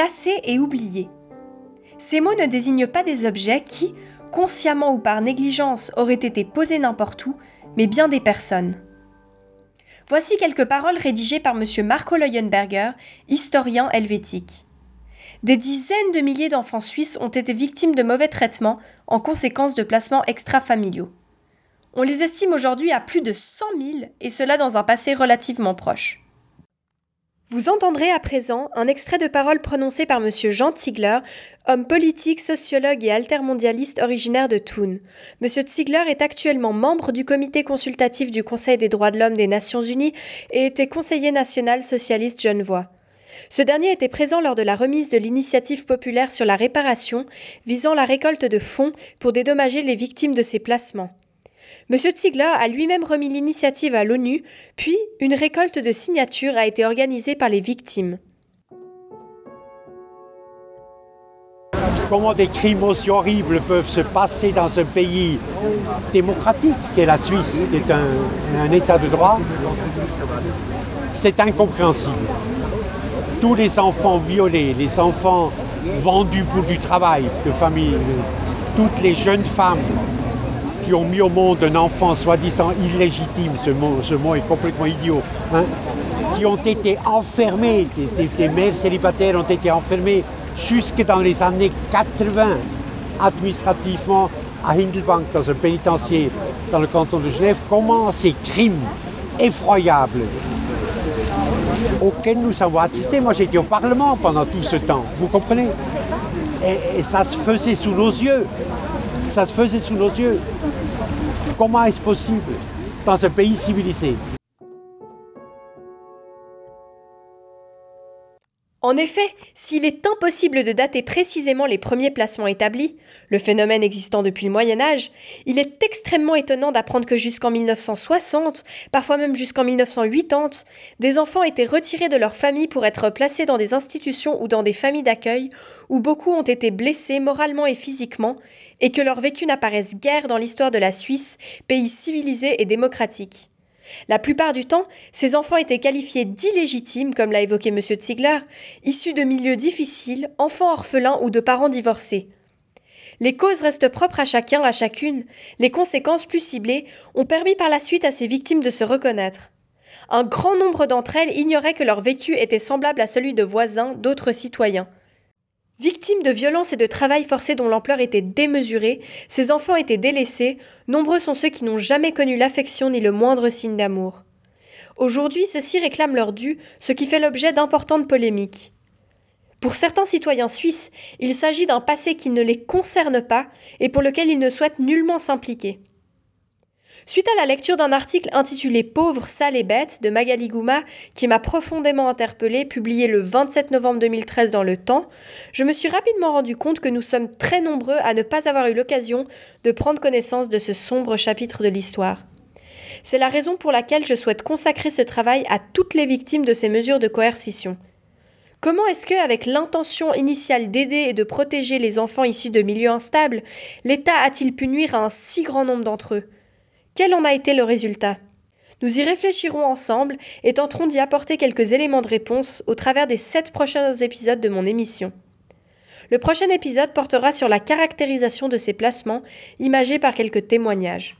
placés et oubliés. Ces mots ne désignent pas des objets qui, consciemment ou par négligence, auraient été posés n'importe où, mais bien des personnes. Voici quelques paroles rédigées par M. Marco Leuenberger, historien helvétique. Des dizaines de milliers d'enfants suisses ont été victimes de mauvais traitements en conséquence de placements extrafamiliaux. On les estime aujourd'hui à plus de 100 000, et cela dans un passé relativement proche. Vous entendrez à présent un extrait de parole prononcé par M. Jean Ziegler, homme politique, sociologue et altermondialiste originaire de Thun. M. Ziegler est actuellement membre du comité consultatif du Conseil des droits de l'homme des Nations Unies et était conseiller national socialiste genevois. Ce dernier était présent lors de la remise de l'initiative populaire sur la réparation visant la récolte de fonds pour dédommager les victimes de ces placements. M. Ziegler a lui-même remis l'initiative à l'ONU, puis une récolte de signatures a été organisée par les victimes. Comment des crimes aussi horribles peuvent se passer dans un pays démocratique qu'est la Suisse, qui est un État de droit, c'est incompréhensible. Tous les enfants violés, les enfants vendus pour du travail de famille, toutes les jeunes femmes qui ont mis au monde un enfant soi-disant illégitime, ce mot, ce mot est complètement idiot, hein, qui ont été enfermés, des, mères célibataires ont été enfermées jusque dans les années 80 administrativement à Hindelbank, dans un pénitencier dans le canton de Genève, comment ces crimes effroyables auxquels nous avons assisté, moi j'étais au Parlement pendant tout ce temps, vous comprenez? Et ça se faisait sous nos yeux, ça se faisait sous nos yeux. Comment est-ce possible dans un pays civilisé? En effet, s'il est impossible de dater précisément les premiers placements établis, le phénomène existant depuis le Moyen Âge, il est extrêmement étonnant d'apprendre que jusqu'en 1960, parfois même jusqu'en 1980, des enfants étaient retirés de leur famille pour être placés dans des institutions ou dans des familles d'accueil, où beaucoup ont été blessés moralement et physiquement, et que leur vécu n'apparaisse guère dans l'histoire de la Suisse, pays civilisé et démocratique. La plupart du temps, ces enfants étaient qualifiés d'illégitimes, comme l'a évoqué M. Ziegler, issus de milieux difficiles, enfants orphelins ou de parents divorcés. Les causes restent propres à chacun, à chacune. Les conséquences plus ciblées ont permis par la suite à ces victimes de se reconnaître. Un grand nombre d'entre elles ignoraient que leur vécu était semblable à celui de voisins, d'autres citoyens. Victimes de violences et de travail forcé dont l'ampleur était démesurée, ces enfants étaient délaissés, nombreux sont ceux qui n'ont jamais connu l'affection ni le moindre signe d'amour. Aujourd'hui, ceux-ci réclament leur dû, ce qui fait l'objet d'importantes polémiques. Pour certains citoyens suisses, il s'agit d'un passé qui ne les concerne pas et pour lequel ils ne souhaitent nullement s'impliquer. Suite à la lecture d'un article intitulé Pauvres, sales et bêtes de Magali Gouma, qui m'a profondément interpellée, publié le 27 novembre 2013 dans Le Temps, je me suis rapidement rendu compte que nous sommes très nombreux à ne pas avoir eu l'occasion de prendre connaissance de ce sombre chapitre de l'histoire. C'est la raison pour laquelle je souhaite consacrer ce travail à toutes les victimes de ces mesures de coercition. Comment est-ce que, avec l'intention initiale d'aider et de protéger les enfants issus de milieux instables, l'État a-t-il pu nuire à un si grand nombre d'entre eux? Quel en a été le résultat? Nous y réfléchirons ensemble et tenterons d'y apporter quelques éléments de réponse au travers des sept prochains épisodes de mon émission. Le prochain épisode portera sur la caractérisation de ces placements, imagés par quelques témoignages.